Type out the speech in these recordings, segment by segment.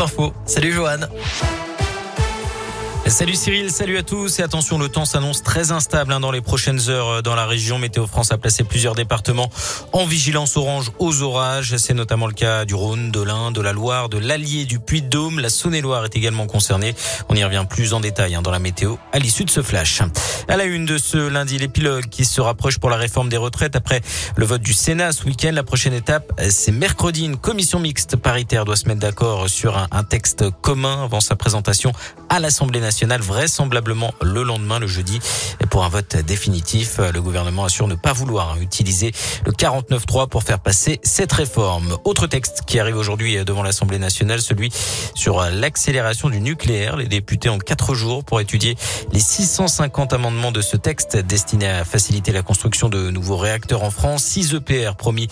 Salut Johan. Salut Cyril, salut à tous et attention, le temps s'annonce très instable hein, dans les prochaines heures euh, dans la région. Météo France a placé plusieurs départements en vigilance orange aux orages. C'est notamment le cas du Rhône, de l'Ain, de la Loire, de l'Allier, du Puy-de-Dôme. La Saône-et-Loire est également concernée. On y revient plus en détail hein, dans la météo à l'issue de ce flash. À la une de ce lundi, l'épilogue qui se rapproche pour la réforme des retraites après le vote du Sénat ce week-end. La prochaine étape, c'est mercredi. Une commission mixte paritaire doit se mettre d'accord sur un, un texte commun avant sa présentation à l'Assemblée nationale vraisemblablement le lendemain, le jeudi, pour un vote définitif. Le gouvernement assure ne pas vouloir utiliser le 49.3 pour faire passer cette réforme. Autre texte qui arrive aujourd'hui devant l'Assemblée nationale, celui sur l'accélération du nucléaire. Les députés ont quatre jours pour étudier les 650 amendements de ce texte destiné à faciliter la construction de nouveaux réacteurs en France. 6 EPR promis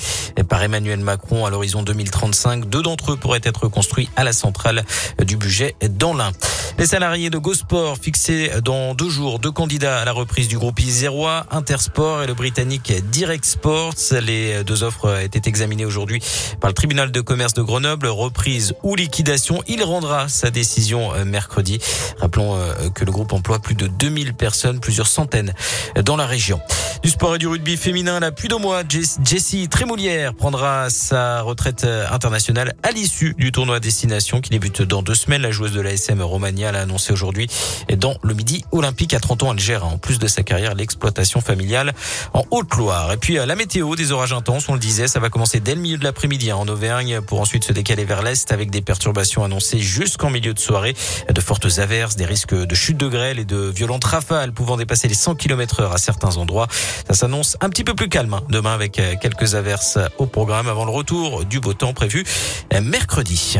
par Emmanuel Macron à l'horizon 2035. Deux d'entre eux pourraient être construits à la centrale du budget dans l'Ain. Les salariés de Gosport fixés dans deux jours, deux candidats à la reprise du groupe Isérois, Intersport et le britannique Direct Sports. Les deux offres étaient examinées aujourd'hui par le tribunal de commerce de Grenoble. Reprise ou liquidation, il rendra sa décision euh, mercredi. Rappelons euh, que le groupe emploie plus de 2000 personnes, plusieurs centaines dans la région. Du sport et du rugby féminin, la pluie de mois, Jessie Trémoulière prendra sa retraite internationale à l'issue du tournoi destination qui débute dans deux semaines. La joueuse de l'ASM Romagna l'a annoncé aujourd'hui dans le Midi Olympique à 30 ans. Gère en plus de sa carrière l'exploitation familiale en Haute-Loire. Et puis euh, la météo, des orages intenses, on le disait, ça va commencer dès le milieu de l'après-midi hein, en Auvergne pour ensuite se décaler vers l'est avec des perturbations annoncées jusqu'en milieu de soirée. De fortes averses, des risques de chute de grêle et de violentes rafales pouvant dépasser les 100 km heure à certains endroits. Ça s'annonce un petit peu plus calme hein, demain avec euh, quelques averses au programme avant le retour du beau temps prévu euh, mercredi.